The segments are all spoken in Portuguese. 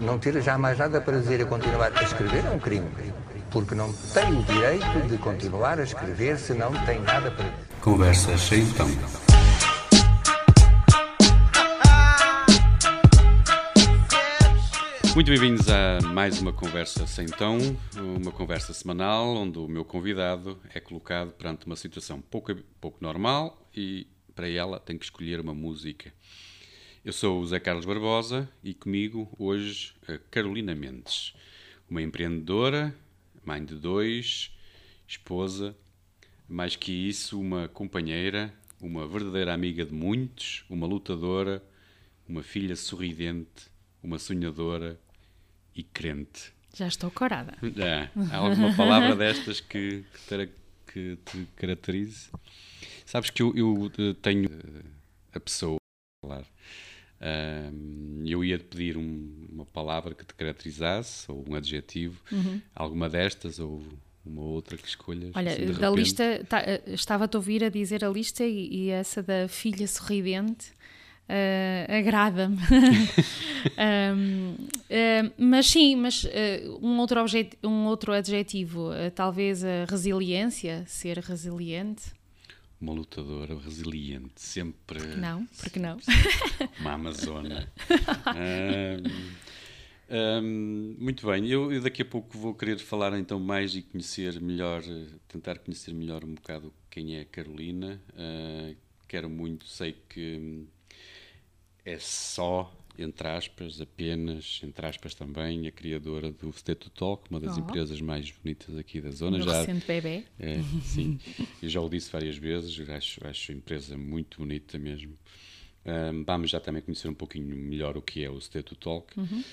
Não ter jamais nada para dizer e continuar a escrever é um crime. Porque não tem o direito de continuar a escrever se não tem nada para dizer. Conversas sem tom. Muito bem-vindos a mais uma conversa sem tom, uma conversa semanal onde o meu convidado é colocado perante uma situação pouco, pouco normal e para ela tem que escolher uma música. Eu sou o Zé Carlos Barbosa e comigo hoje a Carolina Mendes, uma empreendedora, mãe de dois, esposa, mais que isso, uma companheira, uma verdadeira amiga de muitos, uma lutadora, uma filha sorridente, uma sonhadora e crente. Já estou corada. Já. Há alguma palavra destas que, que, te, que te caracterize? Sabes que eu, eu eh, tenho eh, a pessoa a falar. Eu ia te pedir um, uma palavra que te caracterizasse, ou um adjetivo, uhum. alguma destas, ou uma outra que escolhas. Olha, assim, da lista, tá, eh, estava-te a ouvir a dizer a lista e, e essa da filha sorridente uh, agrada-me. um, uh, mas sim, mas uh, um, outro um outro adjetivo, talvez a resiliência, ser resiliente. Uma lutadora resiliente, sempre. Porque não? Porque não? Uma Amazona. um, muito bem, eu, eu, daqui a pouco vou querer falar então mais e conhecer melhor, tentar conhecer melhor um bocado quem é a Carolina. Uh, quero muito, sei que é só, entre aspas, apenas, entre aspas também, a criadora do Steto Talk, uma das oh. empresas mais bonitas aqui da zona. Já, recente bebê. É, sim, eu já o disse várias vezes, acho, acho a empresa muito bonita mesmo. Um, vamos já também conhecer um pouquinho melhor o que é o Steto Talk, uhum.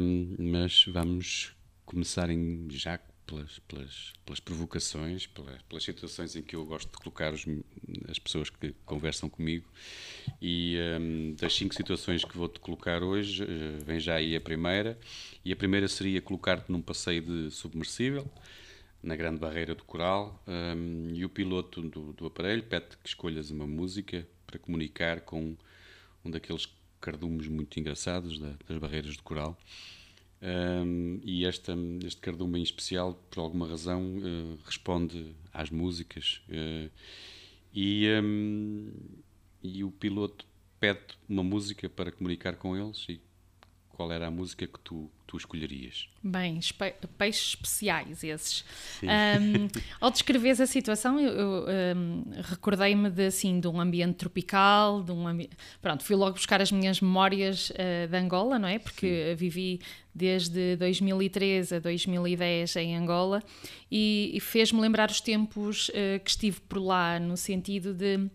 um, mas vamos começar em, já pelas, pelas, pelas provocações, pelas, pelas, situações em que eu gosto de colocar os, as pessoas que conversam comigo. E um, das cinco situações que vou-te colocar hoje, uh, vem já aí a primeira. E a primeira seria colocar-te num passeio de submersível, na Grande Barreira do Coral, um, e o piloto do, do aparelho pede que escolhas uma música para comunicar com um daqueles cardumes muito engraçados da, das barreiras do coral. Um, e esta, este cardume em especial, por alguma razão, uh, responde às músicas. Uh, e, um, e o piloto pede uma música para comunicar com eles. E qual era a música que tu, tu escolherias? Bem, peixes especiais esses. Um, ao descreveres a situação, eu, eu um, recordei-me de, assim, de um ambiente tropical, de um ambi... pronto, fui logo buscar as minhas memórias uh, de Angola, não é? Porque Sim. vivi desde 2013 a 2010 em Angola e, e fez-me lembrar os tempos uh, que estive por lá, no sentido de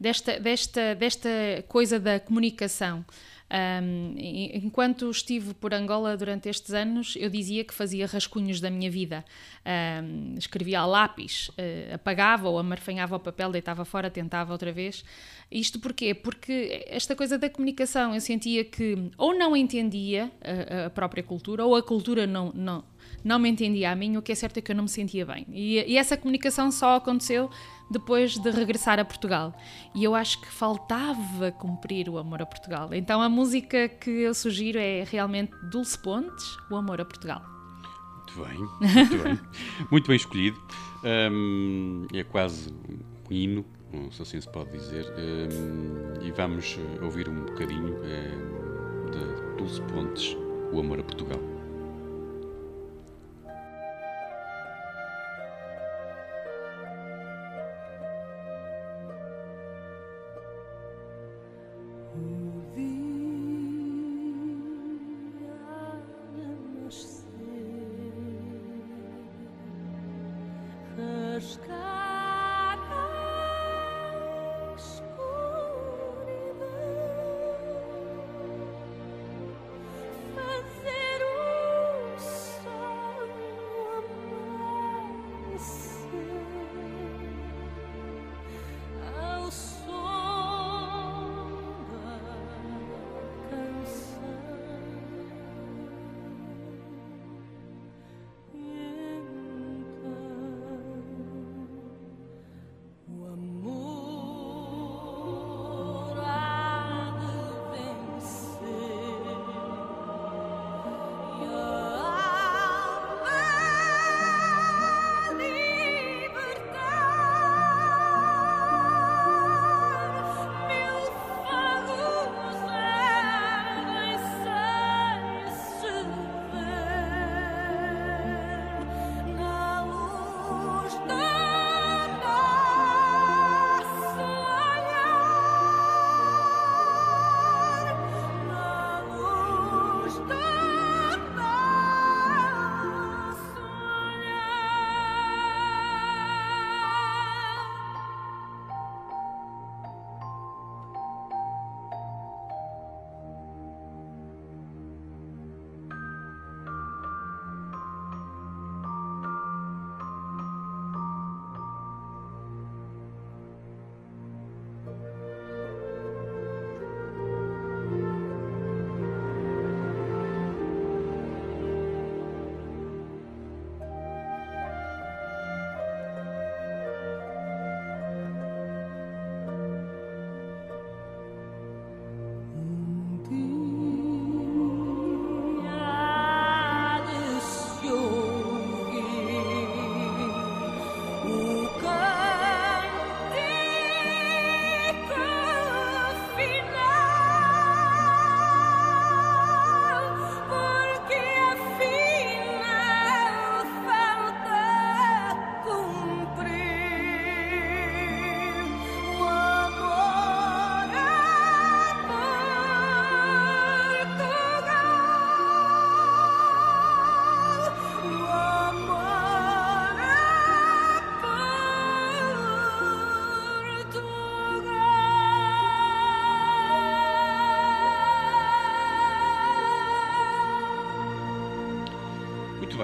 desta, desta, desta coisa da comunicação. Um, enquanto estive por Angola durante estes anos, eu dizia que fazia rascunhos da minha vida. Um, escrevia a lápis, uh, apagava ou amarfanhava o papel, deitava fora, tentava outra vez. Isto porquê? Porque esta coisa da comunicação, eu sentia que ou não entendia a, a própria cultura, ou a cultura não, não, não me entendia a mim, o que é certo é que eu não me sentia bem. E, e essa comunicação só aconteceu depois de regressar a Portugal. E eu acho que faltava cumprir o amor a Portugal. Então a música que eu sugiro é realmente Dulce Pontes, O Amor a Portugal. Muito bem, muito bem. muito bem escolhido. Um, é quase um hino, se assim se pode dizer. Um, e vamos ouvir um bocadinho um, de Dulce Pontes, O Amor a Portugal.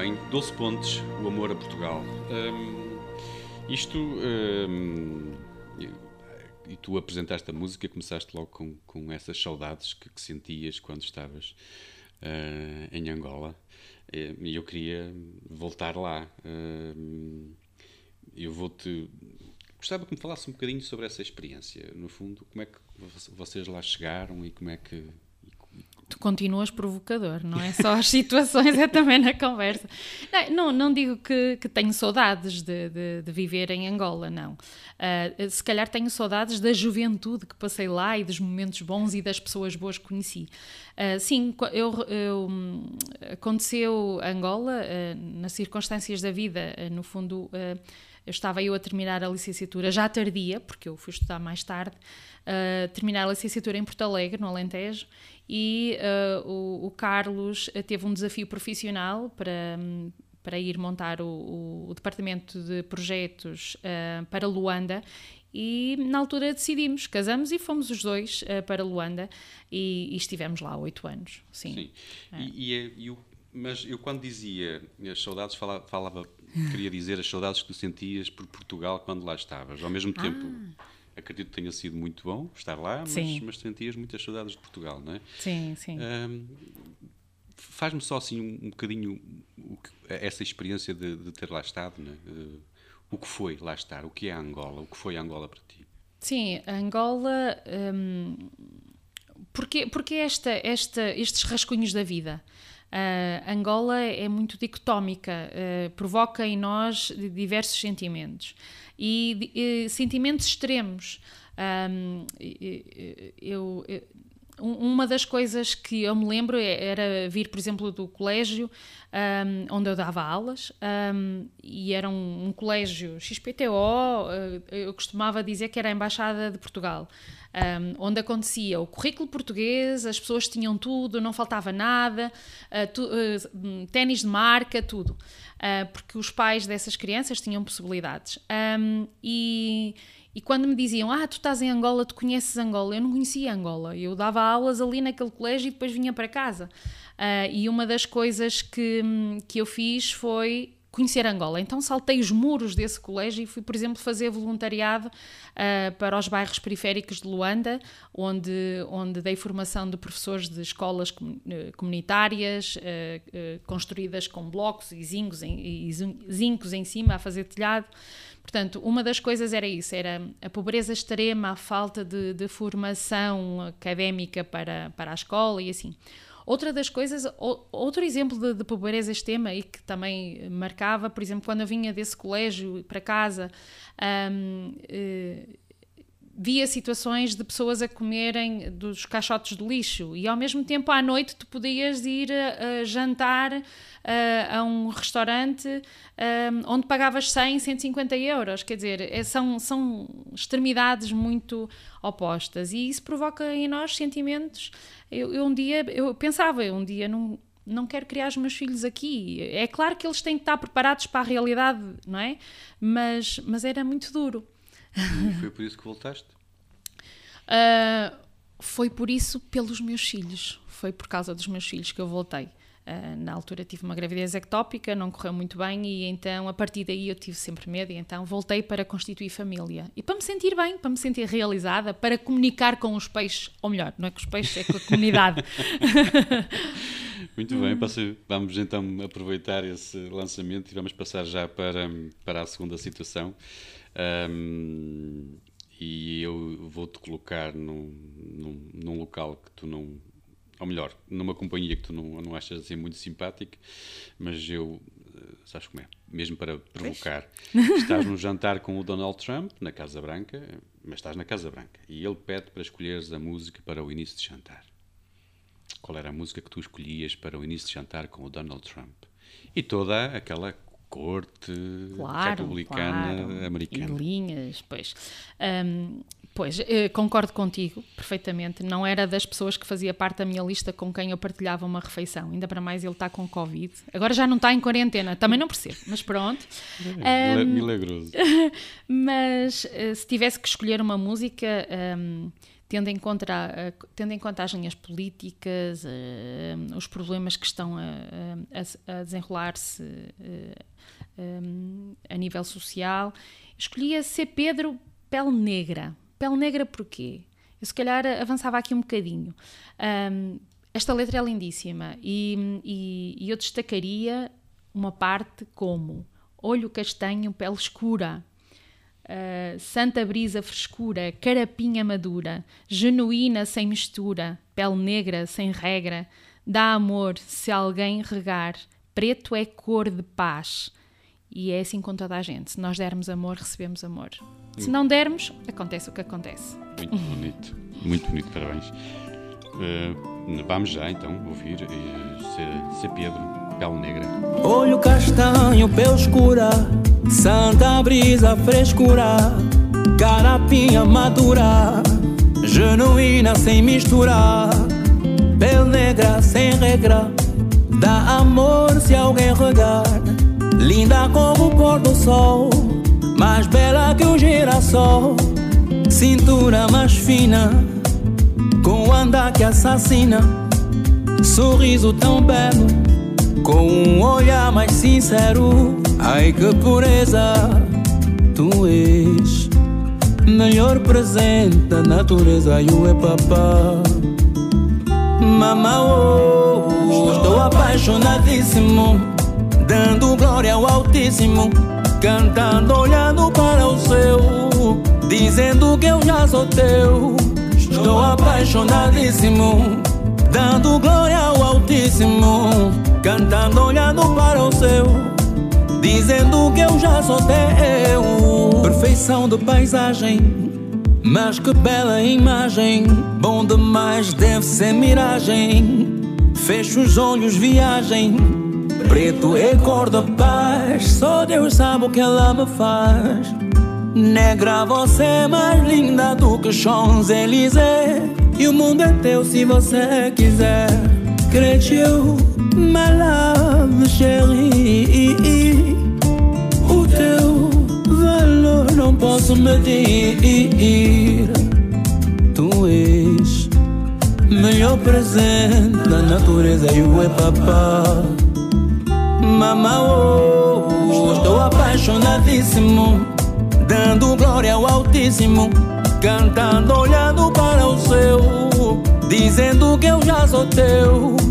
Bem, 12 pontos, o amor a Portugal. Um, isto. Um, e tu apresentaste a música, começaste logo com, com essas saudades que, que sentias quando estavas uh, em Angola. E eu queria voltar lá. Uh, eu vou-te. Gostava que me falasse um bocadinho sobre essa experiência. No fundo, como é que vocês lá chegaram e como é que tu continuas provocador, não é só as situações, é também na conversa. Não, não, não digo que, que, tenho saudades de, de, de, viver em Angola, não. Uh, se calhar tenho saudades da juventude que passei lá e dos momentos bons e das pessoas boas que conheci. Uh, sim, eu, eu, aconteceu Angola, uh, nas circunstâncias da vida, no fundo. Eu estava eu a terminar a licenciatura já tardia, porque eu fui estudar mais tarde, terminar a licenciatura em Porto Alegre, no Alentejo, e uh, o, o, Carlos eh, teve um desafio profissional para, para ir montar o, o departamento de projetos uh, para Luanda e na altura decidimos, casamos e fomos os dois uh, para Luanda e, e, estivemos lá oito anos. Sim. sim. É. E, e, o, mas eu quando dizia as saudades falava, falava, queria dizer as saudades que tu sentias por Portugal quando lá estavas. Ao mesmo tempo ah acredito que tenha sido muito bom estar lá, mas, mas, sentias muitas saudades de Portugal, não é? Sim, sim. Um, Faz-me só assim um, um bocadinho que, essa experiência de, de, ter lá estado, não é? Uh, o que foi lá estar, o que é Angola, o que foi Angola para ti? Sim, Angola. Um, porque porque esta, esta, estes rascunhos da vida? Uh, Angola é muito dicotómica, uh, provoca em nós diversos sentimentos e, e sentimentos extremos. Um, eu, eu, uma das coisas que eu me lembro é, era vir, por exemplo, do colégio um, onde eu dava aulas um, e era um, um, colégio XPTO, uh, eu costumava dizer que era a Embaixada de Portugal. Onde acontecia o currículo português, as pessoas tinham tudo, não faltava nada, uh, tu, uh, ténis de marca, tudo uh, porque os pais dessas crianças tinham possibilidades. Um, e, e quando me diziam, ah, tu estás em Angola, tu conheces Angola, eu não conhecia Angola. Eu dava aulas ali naquele colégio e depois vinha para casa. Uh, e uma das coisas que, que eu fiz foi conhecer Angola. Então saltei os muros desse colégio e fui, por exemplo, fazer voluntariado uh, para os bairros periféricos de Luanda, onde, onde dei formação de professores de escolas eh, comunitárias, uh, uh, construídas com blocos e zincos, em, e zincos em cima a fazer telhado. Portanto, uma das coisas era isso, era a pobreza extrema, a falta de, de formação académica para, para a escola e assim. Outra das coisas, outro exemplo de, de pobreza extrema e que também marcava, por exemplo, quando eu vinha desse colégio para casa, um, via situações de pessoas a comerem dos caixotes de lixo e ao mesmo tempo à noite tu podias ir jantar a, um restaurante onde pagavas 100, 150 euros. Quer dizer, é, são, são extremidades muito opostas e isso provoca em nós sentimentos eu, eu um dia, eu pensava, eu um dia não, não quero criar os meus filhos aqui. É claro que eles têm que estar preparados para a realidade, não é? Mas, mas era muito duro. E foi por isso que voltaste? Uh, foi por isso, pelos meus filhos. Foi por causa dos meus filhos que eu voltei. Uh, na altura tive uma gravidez ectópica, não correu muito bem e então a partir daí eu tive sempre medo e então voltei para constituir família. E para me sentir bem, para me sentir realizada, para comunicar com os peixes, ou melhor, não é com os peixes, é com a comunidade. muito bem, vamos então aproveitar esse lançamento e vamos passar já para, para a segunda situação. Um, e eu vou-te colocar num, num, num local que tu não ou melhor, numa companhia que tu não, não achas assim muito simpática, mas eu, eh, sabes como é, mesmo para provocar, estás num jantar com o Donald Trump na Casa Branca, mas estás na Casa Branca, e ele pede para escolheres a música para o início de jantar. Qual era a música que tu escolhias para o início de jantar com o Donald Trump? E toda aquela corte claro, republicana claro. americana. E linhas, pois. Um, Pois, eh, concordo contigo perfeitamente. Não era das pessoas que fazia parte da minha lista com quem eu partilhava uma refeição. Ainda para mais ele está com Covid. Agora já não está em quarentena, também não percebo, mas pronto. É, um, milagroso. mas eh, se tivesse que escolher uma música, um, tendo em conta, tendo em conta as linhas políticas, os problemas que estão a, a, a desenrolar-se a nível social, escolhia ser Pedro Pele Negra. Pele Negra porquê? Eu se calhar avançava aqui um bocadinho. Esta letra é lindíssima e, e, e, eu destacaria uma parte como olho castanho, pele escura, uh, santa brisa frescura, carapinha madura, genuína sem mistura, pele negra sem regra, dá amor se alguém regar, preto é cor de paz. E é assim com toda a gente. Se nós dermos amor, recebemos amor. Se não dermos, acontece o que acontece. Muito bonito, muito bonito, parabéns. Uh, vamos já então ouvir uh, ser, Pedro, negra. Olho castanho, pele escura, santa brisa, frescura, carapinha madura, genuína sem misturar, pele negra sem regra, dá amor se alguém regar, linda como o pôr do sol, mais bela que o girassol, cintura mais fina com andar que assassina, sorriso tão belo, com um olhar mais sincero. Ai que pureza, tu és melhor presente da natureza. Eu é papá, mamá, oh, estou apaixonadíssimo, dando glória ao Altíssimo, cantando, olhando para o céu, dizendo que eu já sou teu. Estou apaixonadíssimo, dando glória ao Altíssimo, cantando, olhando para o céu, dizendo que eu já sou teu. Perfeição de paisagem, mas que bela imagem, bom demais deve ser miragem. Fecho os olhos, viagem. Preto é cor da paz, só Deus sabe o que ela me faz. Negra, você é mais linda do que Champs-Élysées E o mundo é teu se você quiser Creio, my love, chérie. O teu valor não posso medir Tu és melhor presente da natureza e o é papá Mamá, oh, estou apaixonadíssimo dando glória ao Altíssimo, cantando, olhando para o céu, dizendo que eu já sou teu.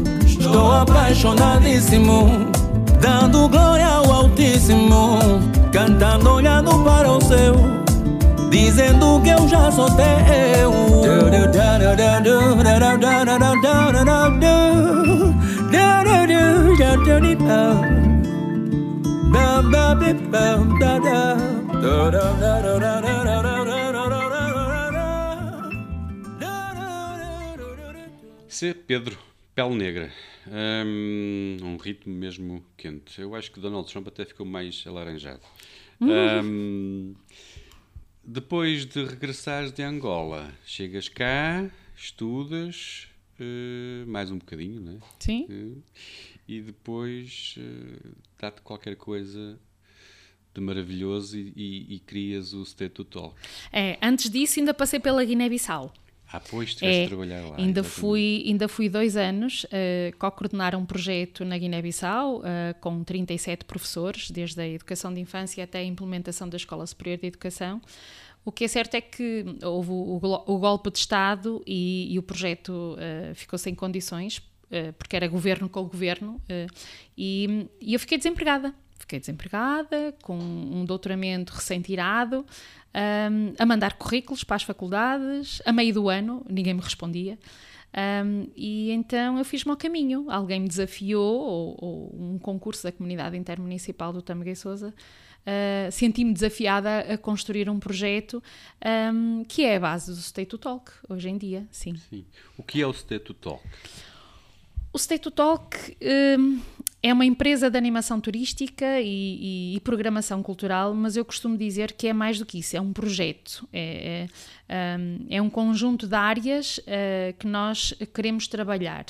Estou apaixonadíssimo, dando glória ao Altíssimo, cantando, olhando para o céu, dizendo que eu já sou teu. Se Pedro, pele negra, um, um, ritmo mesmo quente. Eu acho que Donald Trump até ficou mais alaranjado. Um, depois de regressares de Angola, chegas cá, estudas uh, mais um bocadinho, né? Sim. Uh, e depois uh, dá-te qualquer coisa de maravilhoso e, e, e crias o State Talk. É, antes disso ainda passei pela Guiné-Bissau. Ah, pois, tiveste é, a trabalhar lá. Ainda fui, ainda fui dois anos uh, co-coordenar um projeto na Guiné-Bissau uh, com 37 professores, desde a educação de infância até a implementação da Escola Superior de Educação. O que é certo é que houve o, o, o golpe de Estado e, e o projeto uh, ficou sem condições, porque era governo com governo, e, e eu fiquei desempregada fiquei desempregada, com um doutoramento recém-tirado, um, a mandar currículos para as faculdades, a meio do ano, ninguém me respondia. Um, e então eu fiz o meu caminho. Alguém me desafiou, ou, ou um concurso da comunidade intermunicipal do Tâmega e Souza, uh, senti-me desafiada a construir um projeto um, que é a base do State to Talk, hoje em dia, sim. sim. O que é o State to Talk? O State to Talk um, é uma empresa de animação turística e, e, e, programação cultural, mas eu costumo dizer que é mais do que isso, é um projeto, é, é, um, é um conjunto de áreas uh, que nós queremos trabalhar.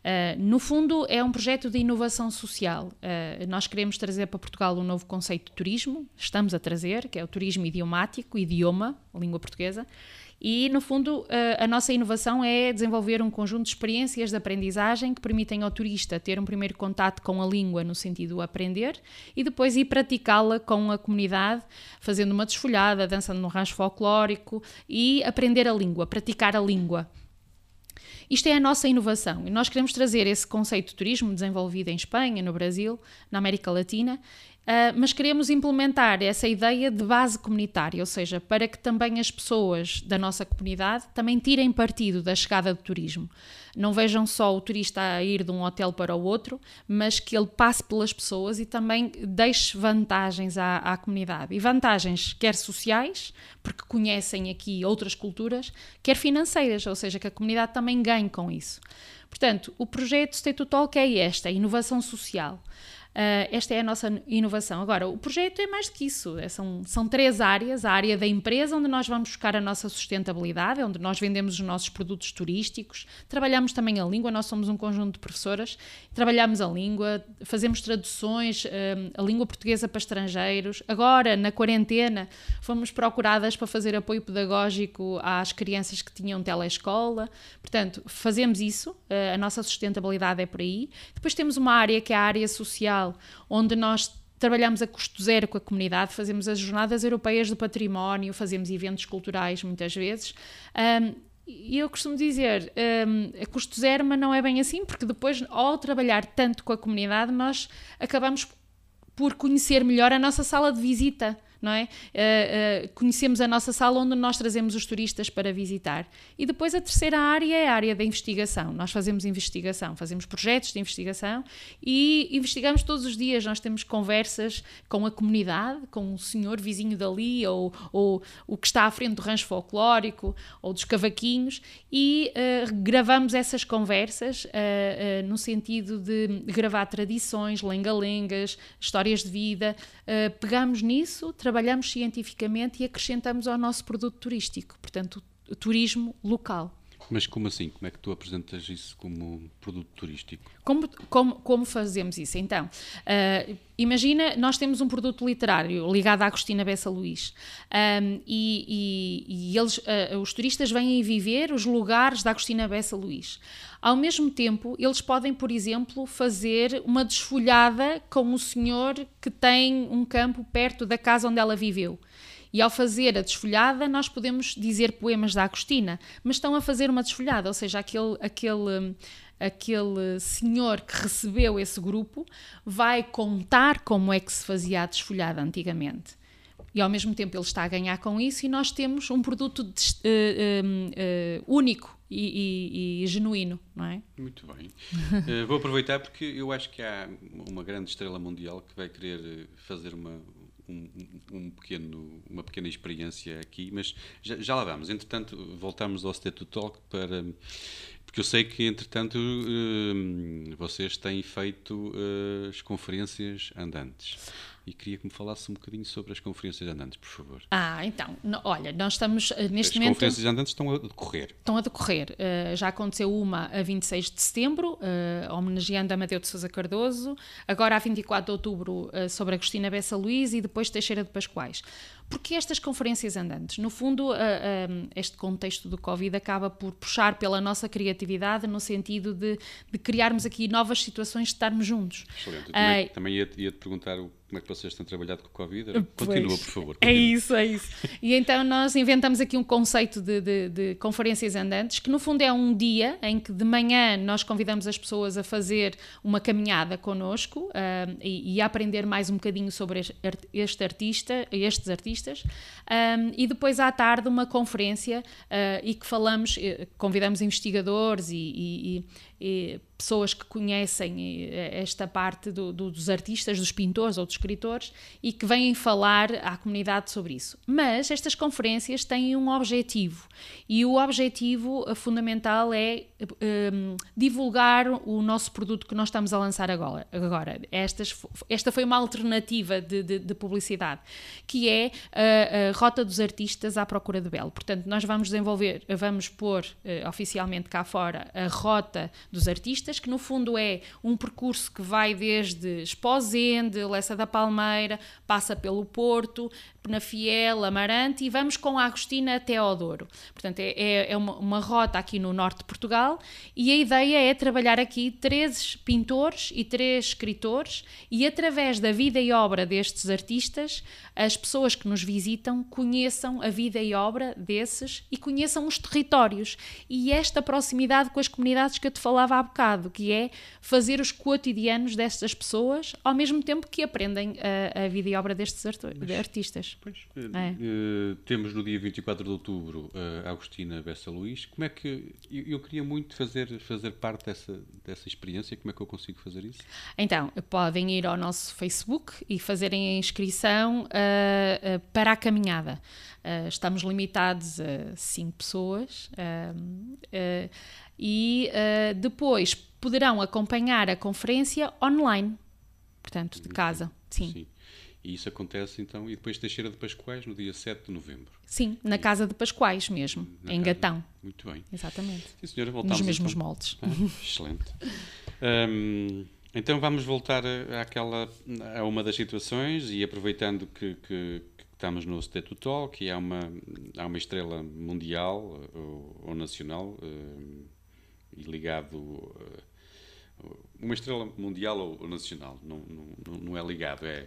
Uh, no fundo, é um projeto de inovação social. Uh, nós queremos trazer para Portugal um novo conceito de turismo, estamos a trazer, que é o turismo idiomático, idioma, língua portuguesa, e, no fundo, a, nossa inovação é desenvolver um conjunto de experiências de aprendizagem que permitem ao turista ter um primeiro contato com a língua no sentido de aprender e depois ir praticá-la com a comunidade, fazendo uma desfolhada, dançando no rancho folclórico e aprender a língua, praticar a língua. Isto é a nossa inovação e nós queremos trazer esse conceito de turismo desenvolvido em Espanha, no Brasil, na América Latina Uh, mas queremos implementar essa ideia de base comunitária, ou seja, para que também as pessoas da nossa comunidade também tirem partido da chegada do turismo. Não vejam só o turista a ir de um hotel para o outro, mas que ele passe pelas pessoas e também deixe vantagens à, à comunidade. E vantagens quer sociais, porque conhecem aqui outras culturas, quer financeiras, ou seja, que a comunidade também ganhe com isso. Portanto, o projeto State to Talk é este, a inovação social. Uh, esta é a nossa inovação. Agora, o projeto é mais do que isso. É, são, são três áreas. A área da empresa, onde nós vamos buscar a nossa sustentabilidade, onde nós vendemos os nossos produtos turísticos. Trabalhamos também a língua. Nós somos um conjunto de professoras. Trabalhamos a língua, fazemos traduções, uh, a língua portuguesa para estrangeiros. Agora, na quarentena, fomos procuradas para fazer apoio pedagógico às crianças que tinham telescola. Portanto, fazemos isso. Uh, a nossa sustentabilidade é por aí. Depois temos uma área que é a área social onde nós trabalhamos a custo zero com a comunidade, fazemos as jornadas europeias do património, fazemos eventos culturais muitas vezes. Um, e eu costumo dizer, um, a custo zero, mas não é bem assim, porque depois, ao trabalhar tanto com a comunidade, nós acabamos por conhecer melhor a nossa sala de visita não é? Uh, uh, conhecemos a nossa sala onde nós trazemos os turistas para visitar. E depois a terceira área é a área da investigação. Nós fazemos investigação, fazemos projetos de investigação e investigamos todos os dias. Nós temos conversas com a comunidade, com o senhor vizinho dali ou, ou o que está à frente do rancho folclórico ou dos cavaquinhos e uh, gravamos essas conversas no sentido de gravar tradições, lenga-lengas, histórias de vida. pegamos nisso, trabalhamos cientificamente e acrescentamos ao nosso produto turístico, portanto, turismo local. Mas como assim? Como é que tu apresentas isso como produto turístico? Como, como, como fazemos isso? Então, uh, imagina, nós temos um produto literário ligado à Agostina Bessa Luís um, e, e, e, eles, uh, os turistas vêm viver os lugares da Agostina Bessa Luís. Ao mesmo tempo, eles podem, por exemplo, fazer uma desfolhada com o senhor que tem um campo perto da casa onde ela viveu. E ao fazer a desfolhada, nós podemos dizer poemas da Agostina, mas estão a fazer uma desfolhada, ou seja, aquele, aquele, aquele senhor que recebeu esse grupo vai contar como é que se fazia a desfolhada antigamente. E ao mesmo tempo ele está a ganhar com isso, e nós temos um produto de, uh, uh, uh, único e, e, e, genuíno, não é? Muito bem. uh, vou aproveitar porque eu acho que há uma grande estrela mundial que vai querer fazer uma, um, um, pequeno, uma pequena experiência aqui, mas já, já lá vamos. Entretanto, voltamos ao State Talk para. Porque eu sei que, entretanto, uh, vocês têm feito uh, as conferências andantes e queria que me falasse um bocadinho sobre as conferências andantes, por favor. Ah, então, no, olha, nós estamos uh, neste as momento... As conferências andantes estão a decorrer. Estão a decorrer. Uh, já aconteceu uma a 26 de setembro, uh, homenageando Amadeu de Sousa Cardoso, agora a 24 de outubro sobre Agostina Bessa Luís e depois Teixeira de Pascoais. Porque estas conferências andantes, no fundo, este contexto do Covid acaba por puxar pela nossa criatividade no sentido de, de criarmos aqui novas situações de estarmos juntos. Excelente. também, também ia, ia te perguntar o como é que vocês têm trabalhado com o Covid? Continua, por favor. É continua. É isso, é isso. E então nós inventamos aqui um conceito de, de, de, conferências andantes, que no fundo é um dia em que de manhã nós convidamos as pessoas a fazer uma caminhada connosco uh, e, e, a aprender mais um bocadinho sobre este artista, estes artistas, um, e depois à tarde uma conferência uh, e que falamos, eh, convidamos investigadores e, e, e pessoas que conhecem eh, esta parte do, do, dos artistas, dos pintores ou dos escritores e que vêm falar à comunidade sobre isso. Mas estas conferências têm um objetivo e o objetivo eh, fundamental é um, divulgar o nosso produto que nós estamos a lançar agora. agora. Estas, esta foi uma alternativa de, de, de publicidade, que é a, a, Rota dos Artistas à Procura de Belo. Portanto, nós vamos desenvolver, vamos pôr uh, oficialmente cá fora a Rota dos artistas, que no fundo é um percurso que vai desde Esposende, Lessa da Palmeira, passa pelo Porto, Penafiel, Amarante e vamos com a Agostina até ao Douro. Portanto, é, é, é uma, uma, rota aqui no norte de Portugal e a ideia é trabalhar aqui três pintores e três escritores e através da vida e obra destes artistas, as pessoas que nos visitam conheçam a vida e obra desses e conheçam os territórios e esta proximidade com as comunidades que eu te falava há bocado, que é fazer os cotidianos destas pessoas ao mesmo tempo que aprendem a, a vida e obra destes artistas. Pois, é. uh, temos no dia 24 de outubro uh, a Agostina Bessa Luís. Como é que. Eu, eu, queria muito fazer, fazer parte dessa, dessa experiência. Como é que eu consigo fazer isso? Então, podem ir ao nosso Facebook e fazerem a inscrição uh, para a caminhada. estamos limitados a 5 pessoas e depois poderão acompanhar a conferência online, portanto, de casa. Sim. Sim. E isso acontece então, e depois Teixeira de Pascoais no dia 7 de novembro. Sim, na Casa de Pascoais mesmo, na em casa. Gatão. Muito bem. Exatamente. Sim, senhora, voltamos Nos mesmos então. moldes. Ah, excelente. Um, então vamos voltar àquela, a uma das situações e aproveitando que, que, que estamos no State Talk e há uma, há uma estrela mundial ou, ou nacional um, e ligado. Uh, uma estrela mundial ou, nacional, não, não, não é ligado, é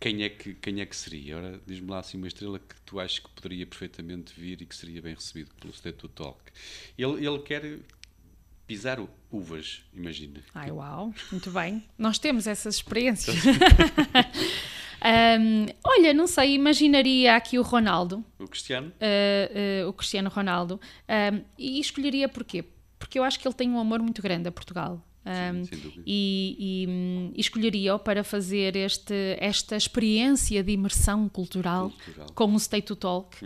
quem é que, quem é que seria? Ora, diz-me lá assim uma estrela que tu achas que poderia perfeitamente vir e que seria bem recebido pelo State Talk. Ele, ele quer pisar uvas, imagina. Ai, uau, muito bem. Nós temos essas experiências. um, olha, não sei, imaginaria aqui o Ronaldo. O Cristiano? Uh, uh, o Cristiano Ronaldo. Um, e escolheria porquê? Porque eu acho que ele tem um amor muito grande a Portugal. Um, Sim, e, e, e escolheria-o para fazer este, esta experiência de imersão cultural, cultural. com o State to Talk.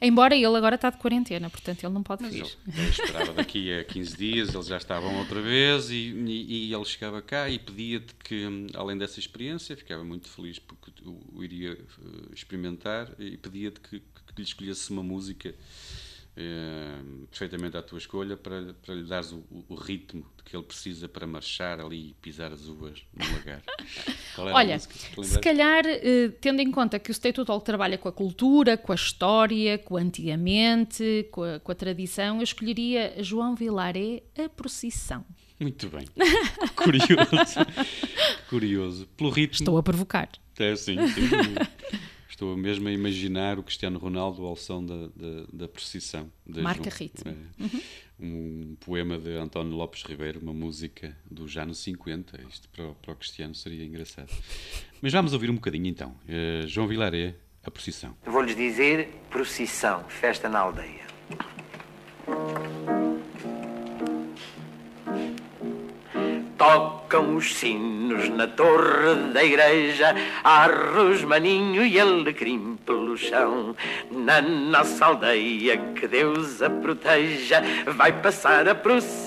Embora ele agora está de quarentena, portanto ele não pode Mas vir. Ele, esperava daqui a 15 dias, eles já estavam outra vez e, e, e ele chegava cá e pedia-te que, além dessa experiência, ficava muito feliz porque o, iria uh, experimentar e pedia-te que, que lhe escolhesse uma música perfeitamente à tua escolha para, para lhe dares o, o, ritmo que ele precisa para marchar ali e pisar as uvas no lagar. Olha, se calhar, eh, tendo em conta que o State Talk trabalha com a cultura, com a história, com o antigamente, com a, com a tradição, eu escolheria João Vilaré, a procissão. Muito bem. Curioso. Curioso. Pelo ritmo. Estou a provocar. É, sim, sim. Estou mesmo a imaginar o Cristiano Ronaldo ao som da, da, da precisão. Marca João, ritmo. É, uhum. Um poema de António Lopes Ribeiro, uma música do já no 50. Isto para, o, para o Cristiano seria engraçado. Mas vamos ouvir um bocadinho então. Uh, João Vilaré, a procissão. Vou-lhes dizer procissão, festa na aldeia. Tocam os sinos na torre da igreja, arroz, maninho e alecrim pelo chão. Na nossa aldeia, que Deus a proteja, vai passar a procissão.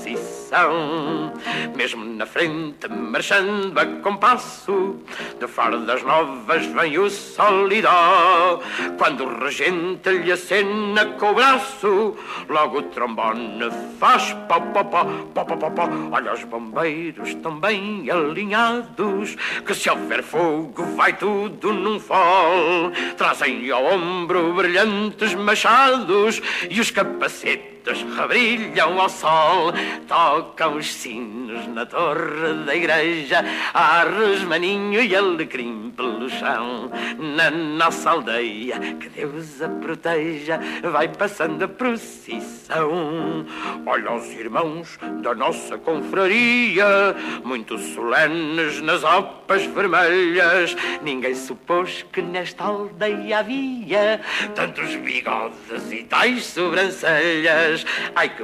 Mesmo na frente, marchando a compasso, de fora das novas vem o solidó. Quando o regente lhe acena com o braço, logo o trombone faz pó, pó, pó, pó, pó, pó, pó. Olha os bombeiros estão bem alinhados, que se houver fogo vai tudo num fol. Trazem ao ombro brilhantes machados e os capacetes rebrilham ao sol. Tocam os sinos na torre da igreja, arroz, maninho e alecrim pelo chão. Na nossa aldeia, que Deus a proteja, vai passando a procissão. Olha os irmãos da nossa confraria, muito solenes nas opas vermelhas. Ninguém supôs que nesta aldeia havia tantos bigodes e tais sobrancelhas. Ai que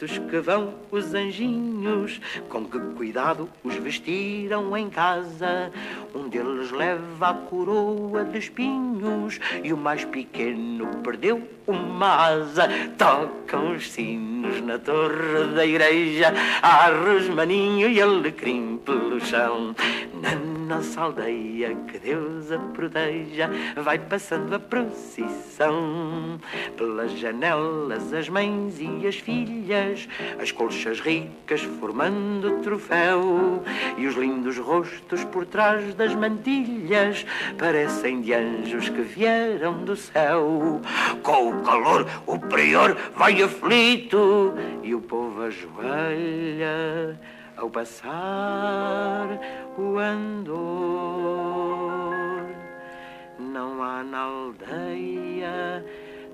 bonitos que vão os anjinhos, com que cuidado os vestiram em casa. Um deles leva a coroa de espinhos e o mais pequeno perdeu uma asa. Tocam os sinos na torre da igreja, arroz, maninho e alecrim pelo chão. Na nossa aldeia, que Deus a proteja, vai passando a procissão. Pelas janelas, as mães e as filhas as colchas ricas formando troféu, e os lindos rostos por trás das mantilhas parecem de anjos que vieram do céu. Com o calor, o prior vai aflito e o povo ajoelha ao passar o andor. Não há na aldeia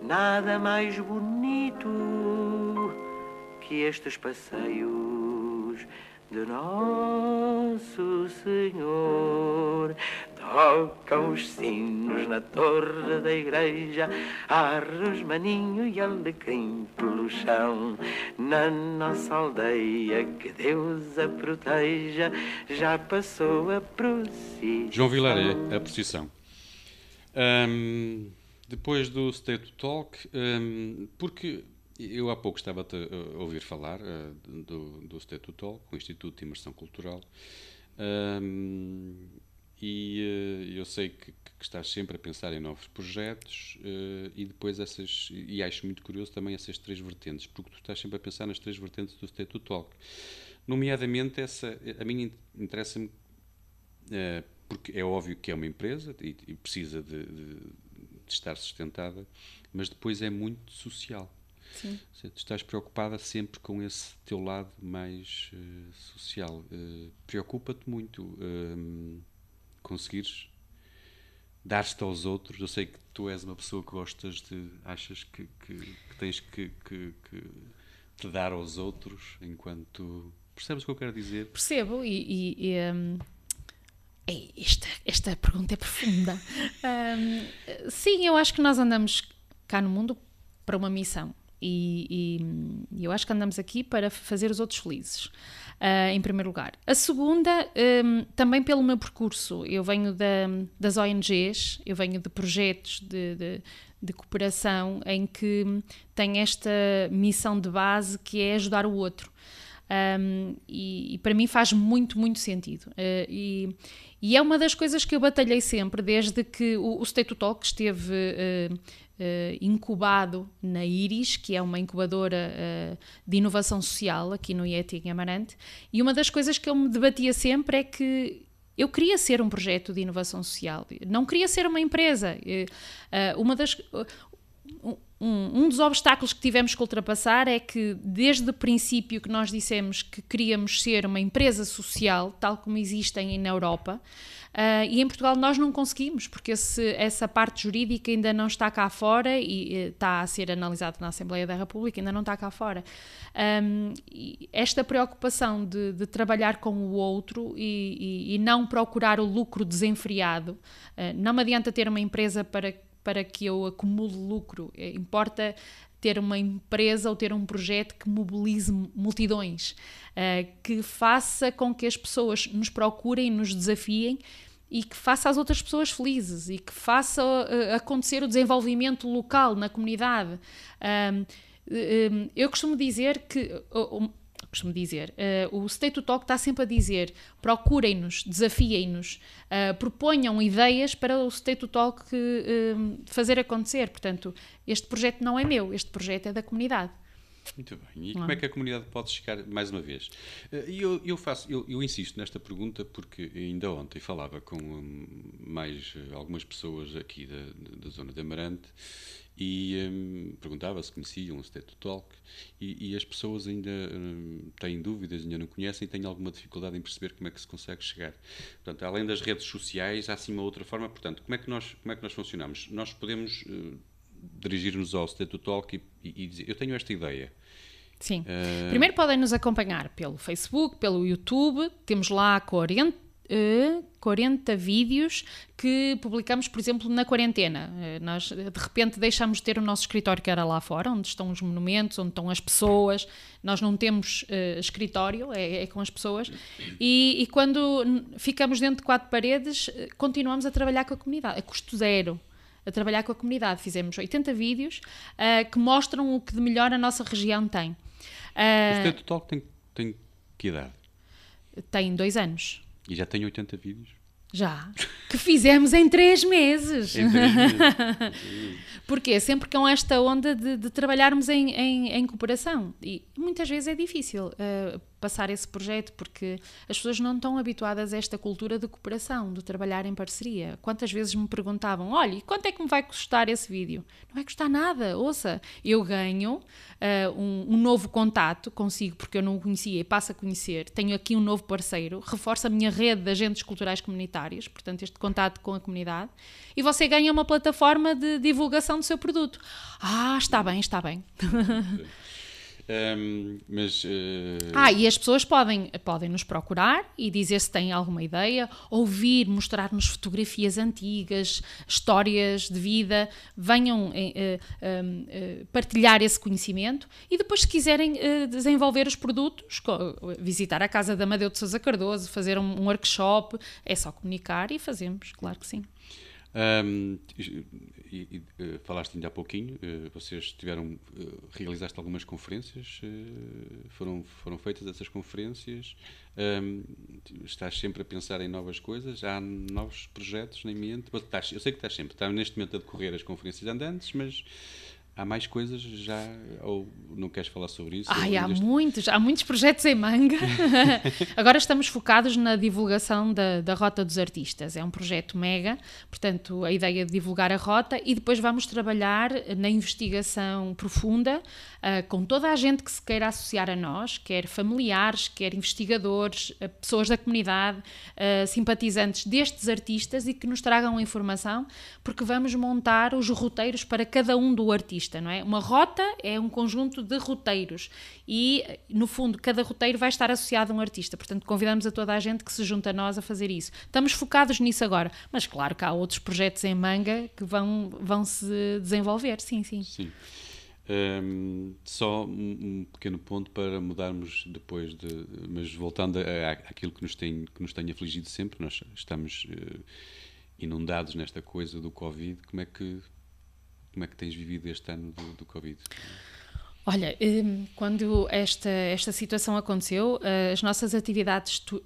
nada mais bonito que estes passeios de Nosso Senhor. Tocam os sinos na torre da igreja, arros, maninho e alecrim pelo chão. Na nossa aldeia, que Deus a proteja, já passou a procissão. João Vilar, a procissão. Um, depois do State Talk, um, porque eu há pouco estava a ouvir falar uh, do, do State Talk, o Instituto de Imersão Cultural, um, e uh, eu sei que, que, estás sempre a pensar em novos projetos uh, e depois essas, e acho muito curioso também essas três vertentes, porque tu estás sempre a pensar nas três vertentes do State Talk. Nomeadamente, essa, a mim interessa-me, porque é óbvio que é uma empresa e, e precisa de, de, de estar sustentada, mas depois é muito social. Sim. Tu estás preocupada sempre com esse teu lado mais uh, social. Uh, Preocupa-te muito uh, conseguires dar-te aos outros. Eu sei que tu és uma pessoa que gostas de. achas que, que, que tens que, que, que, te dar aos outros enquanto. Percebes o que eu quero dizer? Percebo e. e, e um... Esta, esta pergunta é profunda. Um, sim, eu acho que nós andamos cá no mundo para uma missão. E, e, eu acho que andamos aqui para fazer os outros felizes, uh, em primeiro lugar. A segunda, um, também pelo meu percurso. Eu venho da, das ONGs, eu venho de projetos de, de, de, cooperação em que tem esta missão de base que é ajudar o outro. Um, e, e, para mim faz muito, muito sentido. Uh, e, e, é uma das coisas que eu batalhei sempre, desde que o, o State Talk esteve. Uh, Uh, incubado na IRIS, que é uma incubadora de inovação social aqui no IET em Amarante, e uma das coisas que eu me debatia sempre é que eu queria ser um projeto de inovação social, não queria ser uma empresa. Uma das, um, um, dos obstáculos que tivemos que ultrapassar é que, desde o princípio que nós dissemos que queríamos ser uma empresa social, tal como existem na Europa, Uh, e em Portugal nós não conseguimos, porque esse, essa parte jurídica ainda não está cá fora e está a ser analisada na Assembleia da República, ainda não está cá fora. Um, esta preocupação de, de, trabalhar com o outro e, e, e, não procurar o lucro desenfreado, uh, não adianta ter uma empresa para, para que eu acumule lucro, é, importa ter uma empresa ou ter um projeto que mobilize multidões, uh, que faça com que as pessoas nos procurem, nos desafiem e que faça as outras pessoas felizes e que faça uh, acontecer o desenvolvimento local na comunidade. Um, eu costumo dizer que. Uh, costumo dizer, uh, o State to Talk está sempre a dizer procurem-nos, desafiem-nos, proponham ideias para o State to Talk fazer acontecer. Portanto, este projeto não é meu, este projeto é da comunidade. Muito bem. E como é que a comunidade pode chegar, mais uma vez? Eu, eu, faço, eu, eu, insisto nesta pergunta porque ainda ontem falava com hum, mais algumas pessoas aqui da, da zona de Amarante e um, perguntava se conheciam o State Talk e, e, as pessoas ainda um, têm dúvidas, ainda não conhecem e têm alguma dificuldade em perceber como é que se consegue chegar. Portanto, além das redes sociais, há assim uma outra forma. Portanto, como é que nós, como é que nós funcionamos? Nós podemos... Uh, dirigir-nos ao State Talk e, e, e, dizer: Eu tenho esta ideia. Sim. Uh... Primeiro podem nos acompanhar pelo Facebook, pelo YouTube, temos lá 40, uh, 40 vídeos que publicamos, por exemplo, na quarentena. Uh, nós de repente deixamos de ter o nosso escritório que era lá fora, onde estão os monumentos, onde estão as pessoas. Nós não temos uh, escritório, é, é, com as pessoas. E, e quando ficamos dentro de quatro paredes, continuamos a trabalhar com a comunidade, a custo zero a trabalhar com a comunidade. Fizemos 80 vídeos uh, que mostram o que de melhor a nossa região tem. Uh, Você Talk tem, tem que idade? Tem dois anos. E já tem 80 vídeos? Já. Que fizemos em três meses. Em três meses. Porque sempre com esta onda de, de trabalharmos em, em, em, cooperação. E muitas vezes é difícil uh, passar esse projeto porque as pessoas não estão habituadas a esta cultura de cooperação, de trabalhar em parceria. Quantas vezes me perguntavam: olha, quanto é que me vai custar esse vídeo? Não vai custar nada, ouça, eu ganho uh, um, um, novo contato consigo porque eu não o conhecia e passo a conhecer, tenho aqui um novo parceiro, reforça a minha rede de agentes culturais comunitários, portanto, este contato com a comunidade, e você ganha uma plataforma de divulgação do seu produto. Ah, está bem, está bem. Um, mas, uh... Ah, e as pessoas podem, podem nos procurar e dizer se têm alguma ideia, ouvir, mostrar-nos fotografias antigas, histórias de vida, venham uh, uh, partilhar esse conhecimento e depois, se quiserem desenvolver os produtos, visitar a casa da Amadeu de Sousa Cardoso, fazer um, um workshop, é só comunicar e fazemos, claro que sim. Um, e, e, uh, falaste ainda há pouquinho, uh, vocês tiveram, uh, realizaste algumas conferências, foram, foram feitas essas conferências, um, estás sempre a pensar em novas coisas, há novos projetos na mente, estás, eu sei que estás sempre, estás neste momento a decorrer as conferências andantes, mas Há mais coisas já, ou não queres falar sobre isso? Ai, há muitos, há muitos projetos em manga. Agora estamos focados na divulgação da, da Rota dos Artistas. É um projeto mega, portanto, a ideia de divulgar a rota e depois vamos trabalhar na investigação profunda uh, com toda a gente que se queira associar a nós, quer familiares, quer investigadores, uh, pessoas da comunidade, uh, simpatizantes destes artistas e que nos tragam informação, porque vamos montar os roteiros para cada um do artista não é? Uma rota é um conjunto de roteiros e, no fundo, cada roteiro vai estar associado a um artista. Portanto, convidamos a toda a gente que se junta a nós a fazer isso. Estamos focados nisso agora, mas claro que há outros projetos em manga que vão, vão se desenvolver, sim, sim. Sim. Um, só um, pequeno ponto para mudarmos depois de. Mas voltando àquilo que nos, tem, que nos tem afligido sempre, nós estamos uh, inundados nesta coisa do Covid. Como é que como é que tens vivido este ano do, do Covid? Olha, hum, quando esta, esta situação aconteceu, eh, as nossas atividades tu,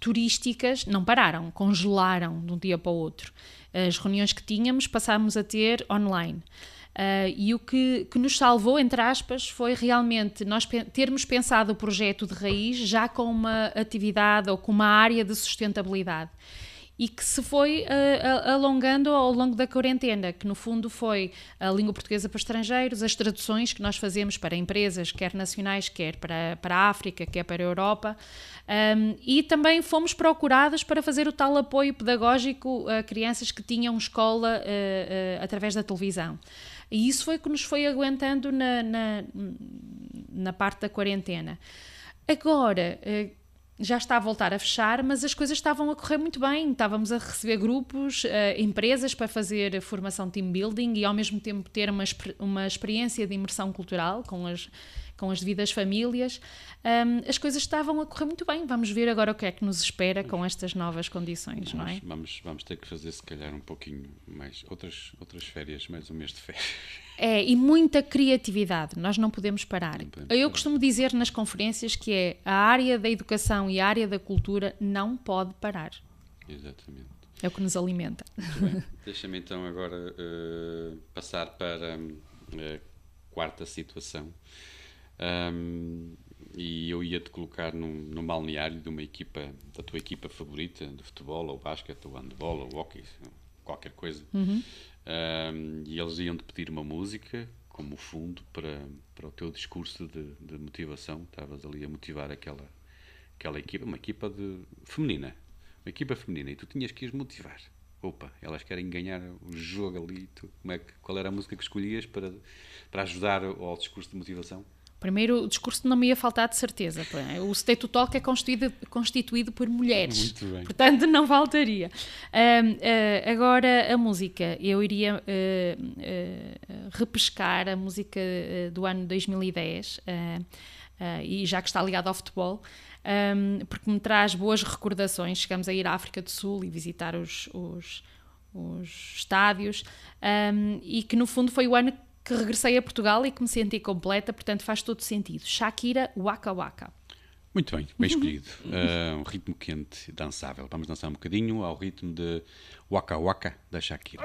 turísticas não pararam, congelaram de um dia para o outro. As reuniões que tínhamos passámos a ter online. Uh, e o que, que, nos salvou, entre aspas, foi realmente nós termos pensado o projeto de raiz já com uma atividade ou com uma área de sustentabilidade e que se foi uh, alongando ao longo da quarentena, que no fundo foi a língua portuguesa para estrangeiros, as traduções que nós fazemos para empresas, quer nacionais, quer para, para a África, quer para a Europa, um, e também fomos procuradas para fazer o tal apoio pedagógico a crianças que tinham escola uh, uh, através da televisão. E isso foi que nos foi aguentando na, na, na parte da quarentena. Agora, já está a voltar a fechar, mas as coisas estavam a correr muito bem. Estávamos a receber grupos, uh, empresas para fazer formação team building e ao mesmo tempo ter uma, uma experiência de imersão cultural com as, com as devidas famílias. Um, as coisas estavam a correr muito bem. Vamos ver agora o que é que nos espera com estas novas condições, vamos, não é? Vamos, vamos ter que fazer, se calhar, um pouquinho mais, outras, outras férias, mais um mês de férias. É, e muita criatividade, nós não podemos parar. Não podemos Eu parar. costumo dizer nas conferências que é a área da educação e a área da cultura não pode parar. Exatamente. É o que nos alimenta. Deixa-me então agora uh, passar para a quarta situação. Um, e eu ia-te colocar num, num balneário de uma equipa, da tua equipa favorita, de futebol, ou basquete, ou handball, ou hockey, qualquer coisa. Uhum. Um, e eles iam-te pedir uma música como fundo para, para o teu discurso de, de motivação. Estavas ali a motivar aquela, aquela equipa, uma equipa de, feminina, uma equipa feminina, e tu tinhas que as motivar. Opa, elas querem ganhar o jogo ali. Tu, como é que, qual era a música que escolhias para, para ajudar ao discurso de motivação? Primeiro, o discurso não me ia faltar de certeza. O State Talk é constituído, constituído por mulheres, portanto não faltaria. Uh, uh, agora, a música. Eu iria uh, repescar a música do ano 2010, e já que está ligada ao futebol, um, porque me traz boas recordações. Chegamos a ir à África do Sul e visitar os, os, os estádios, um, e que no fundo foi o ano que regressei a Portugal e que me senti completa, portanto faz todo sentido. Shakira Waka Waka. Muito bem, bem escolhido. Uh, um ritmo quente, dançável. Vamos dançar um bocadinho ao ritmo de Waka Waka da Shakira.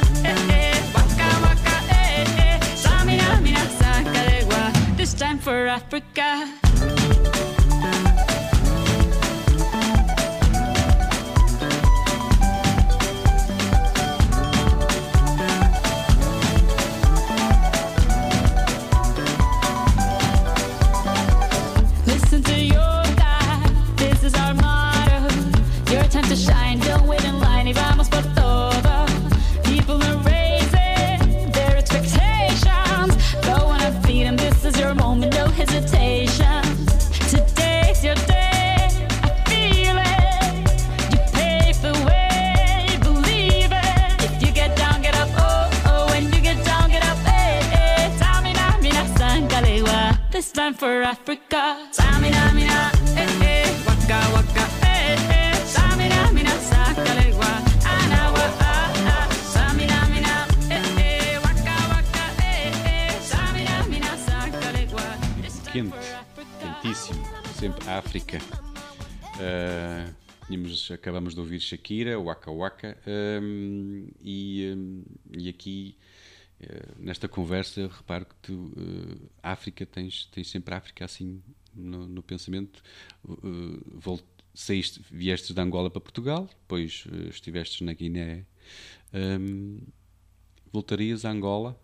Mira, ah, mira, ah, saca de This time for Africa. África. Uh, tínhamos- acabamos de ouvir Shakira, Waka Waka, um, e, um, e aqui uh, nesta conversa reparo que tu, uh, África, tens, tens sempre África assim no, no pensamento. Uh, saíste, viestes de Angola para Portugal, depois uh, estiveste na Guiné. Um, voltarias a Angola?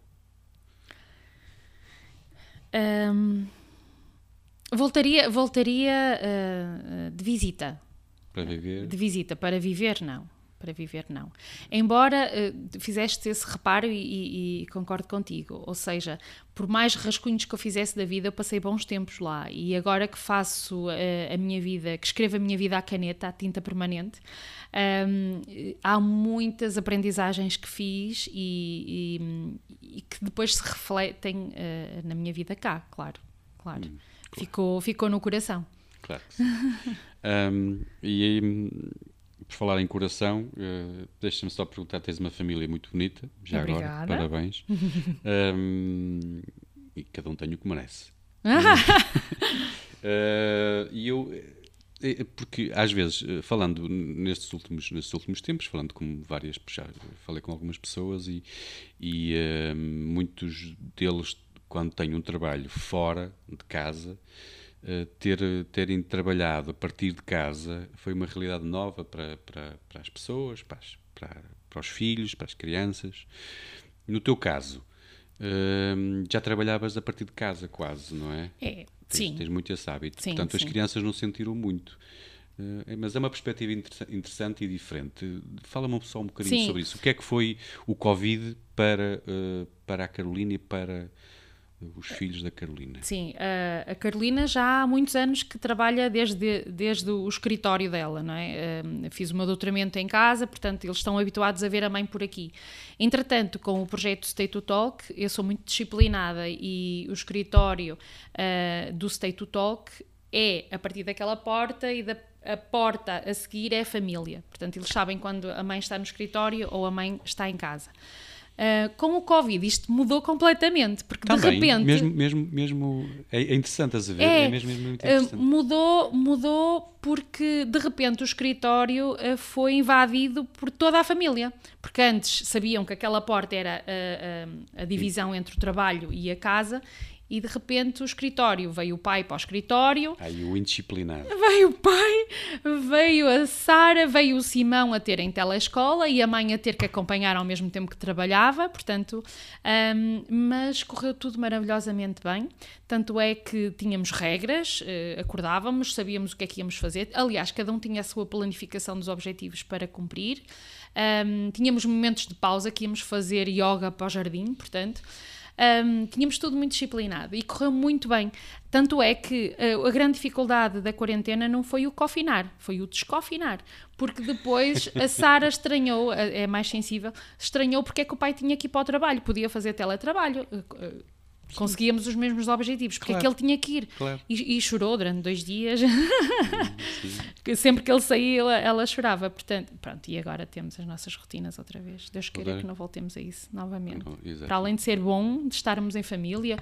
Ahm, voltaria voltaria ah, de visita. Para viver? De visita, para viver, não. Para viver, não. Embora eh, fizeste esse reparo e, e- e concordo contigo, ou seja, por mais rascunhos que eu fizesse da vida, eu passei bons tempos lá e agora que faço eh, a minha vida, que escrevo a minha vida à caneta, à tinta permanente, hum, há muitas aprendizagens que fiz e, e- que depois se refletem na minha vida cá, claro, claro. Ficou, ficou no coração. Claro. Um, e por falar em coração, uh, deixa-me só perguntar: tens uma família muito bonita, já agora, Obrigada. parabéns. Um, e cada um tem o que merece. Uh, E eu, eh, porque às vezes, eh, falando nestes últimos, nestes últimos tempos, falando com várias, já falei com algumas pessoas e, e eh, muitos deles, quando têm um trabalho fora de casa, eh, ter, terem trabalhado a partir de casa foi uma realidade nova para, para, para as pessoas, para, as- para, para os filhos, para as crianças. No teu caso, eh, já trabalhavas a partir de casa quase, não é? É, Tens, sim. tens muito esse hábito. Sim, Portanto, as sim. crianças não sentiram muito. Eh, mas é uma perspectiva interessa- interessante e diferente. Fala-me só um bocadinho Sim. sobre isso. O que é que foi o Covid para, eh, para a Carolina e para os filhos da Carolina? Sim, a, Carolina já há muitos anos que trabalha desde, desde o escritório dela, não é? Um, fiz o meu doutoramento em casa, portanto eles estão habituados a ver a mãe por aqui. Entretanto, com o projeto Stay to Talk, eu sou muito disciplinada e o escritório uh, do Stay to Talk é a partir daquela porta e da a porta a seguir é a família. Portanto, eles sabem quando a mãe está no escritório ou a mãe está em casa. Uh, com o Covid, isto mudou completamente, porque Também, de repente. mesmo, mesmo, mesmo é, é interessante a ver, é, mesmo, mesmo muito eh, interessante. mudou, mudou porque de repente o escritório eh, foi invadido por toda a família. Porque antes sabiam que aquela porta era a, a- a divisão entre o trabalho e a casa e de repente o escritório, veio o pai para o escritório, Aí o indisciplinado. veio o pai, veio a Sara, veio o Simão a ter em telescola e a mãe a ter que acompanhar ao mesmo tempo que trabalhava, portanto, hum, mas correu tudo maravilhosamente bem. Tanto é que tínhamos regras, eh, acordávamos, sabíamos o que é que íamos fazer. Aliás, cada um tinha a sua planificação dos objetivos para cumprir. Hum, tínhamos momentos de pausa que íamos fazer yoga para o jardim, portanto. Um, tínhamos tudo muito disciplinado e correu muito bem. Tanto é que uh, a grande dificuldade da quarentena não foi o cofinar, foi o descofinar. Porque depois a Sara estranhou, é mais sensível, estranhou porque é que o pai tinha que ir para o trabalho, podia fazer teletrabalho. uh, uh, Conseguíamos os mesmos objetivos, porque é que Claro. ele tinha que ir. Claro. E, e chorou durante dois dias. Que Sempre que ele saía, ela, ela chorava. Portanto, pronto, e agora temos as nossas rotinas outra vez. Deus queira Agora- que não voltemos a isso novamente. Não. Para além de ser bom, de estarmos em família,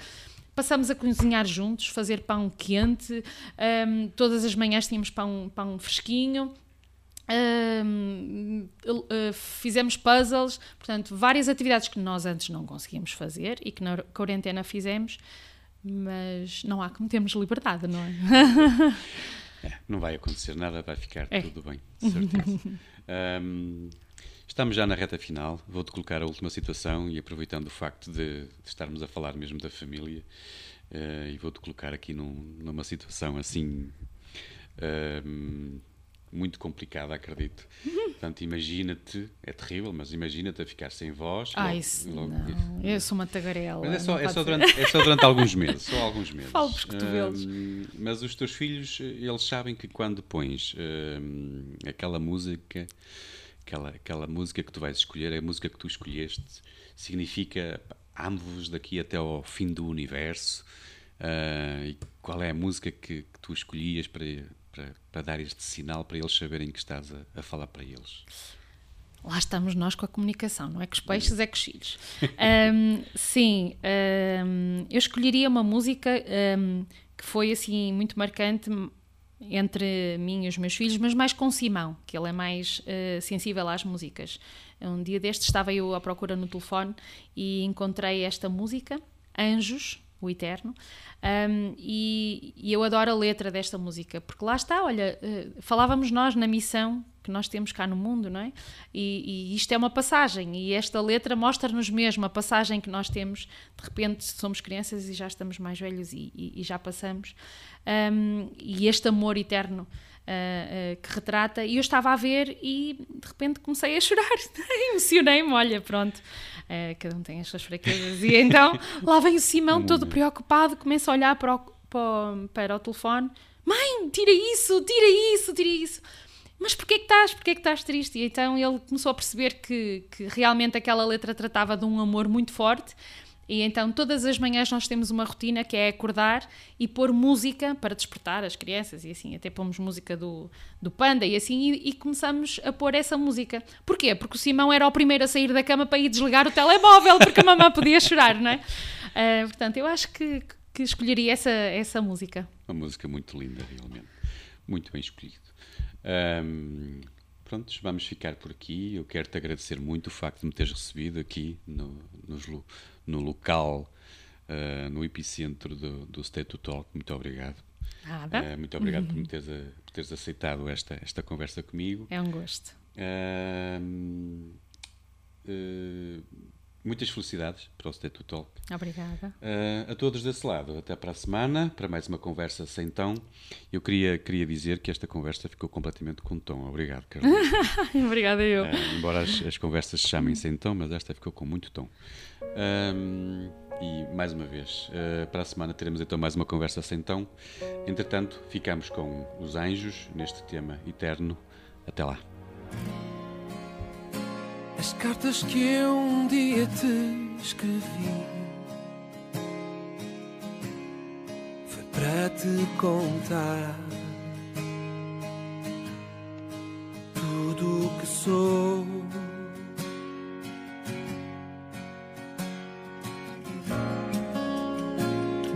passamos a cozinhar juntos, fazer pão quente, hum, todas as manhãs tínhamos pão, pão fresquinho. Uh, fizemos puzzles, portanto, várias atividades que nós antes não conseguíamos fazer e que na quarentena fizemos, mas não há como termos liberdade, não é? É, não vai acontecer nada, vai ficar É. tudo bem, de certeza. Ahm, estamos já na reta final. Vou-te colocar a última situação e aproveitando o facto de, de estarmos a falar mesmo da família, eh, e vou-te colocar aqui num- numa situação assim muito complicada, acredito. Portanto, imagina-te, é terrível, mas imagina-te a ficar sem voz. Ah, logo- isso logo- não. Eu sou uma tagarela. mas é só, é, só durante, é só durante alguns meses, só alguns meses. Falo pelos cotovelos. Ahm, mas os teus filhos, eles sabem que quando pões aquela música, aquela, aquela música que tu vais escolher, a música que tu escolheste, significa pá, amo-vos daqui até ao fim do universo. Ah, e qual é a música que, que tu escolhias para, para, para dar este sinal para eles saberem que estás a, a falar para eles? Lá estamos nós com a comunicação, não é que os peixes, é que os filhos. Ahm, sim, ahm, eu escolheria uma música ahm, que foi assim muito marcante entre mim e os meus filhos, mas mais com Simão, que ele é mais eh, sensível às músicas. Um dia destes estava eu à procura no telefone e encontrei esta música, Anjos, o Eterno, um, e, e eu adoro a letra desta música, porque lá está, olha, eh, falávamos nós na missão que nós temos cá no mundo, não é? E, e isto é uma passagem, e esta letra mostra-nos mesmo a passagem que nós temos, de repente somos crianças e já estamos mais velhos e, e- já passamos, Um, e este amor eterno ah, que retrata, e eu estava a ver e de repente comecei a chorar, emocionei-me, olha, pronto, ah, cada um tem as suas fraquezas, e então lá vem o Simão todo preocupado, começa a olhar para o, para o- para o telefone, mãe, tira isso, tira isso, tira isso. Mas porquê que estás? Porquê que estás triste? E então ele começou a perceber que, que realmente aquela letra tratava de um amor muito forte. E então todas as manhãs nós temos uma rotina que é acordar e pôr música para despertar as crianças e assim, até pomos música do, do Panda e assim, e, e começamos a pôr essa música. Porquê? Porque o Simão era o primeiro a sair da cama para ir desligar o telemóvel porque a mamãe podia chorar, não é? Ah, portanto, eu acho que, que escolheria essa, essa música. Uma música muito linda, realmente. Muito bem escolhido. Ahm, prontos, vamos ficar por aqui. Eu quero te agradecer muito o facto de me teres recebido aqui no, nos lo- no local, ah, no epicentro do, do State to Talk. Muito obrigado. Nada. Ah, muito obrigado por, me teres, a- por teres aceitado esta, esta conversa comigo. É um gosto. Eh, muitas felicidades para o State to Talk. Obrigada. Uh, a todos desse lado, até para a semana, para mais uma conversa sem tom. Eu queria, queria dizer que esta conversa ficou completamente com tom. Obrigado, Carolina. Obrigada eu. Uh, embora as, as conversas se chamem sem tom, mas esta ficou com muito tom. Um, e mais uma vez, uh, para a semana teremos então mais uma conversa sem tom. Entretanto, ficamos com os anjos neste tema eterno. Até lá. As cartas que eu um dia te escrevi. Foi para te contar Tudo o que sou.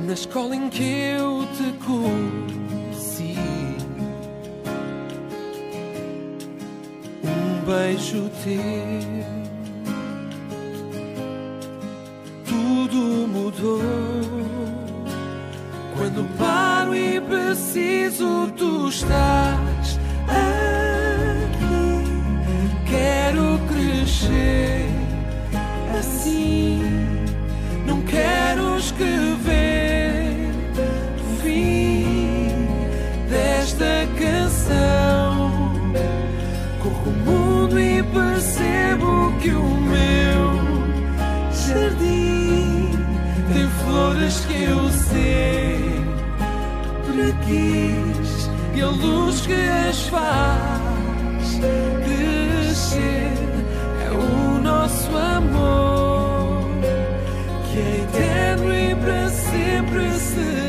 Na escola em que eu te conheci beijo teu. Tudo mudou quando paro e preciso. Tu estás aqui. Quero crescer assim. Não quero escrever o fim desta canção. percebo que o meu jardim tem flores que eu sei para quis e a luz que as faz descer é o nosso amor que é eterno e para sempre será.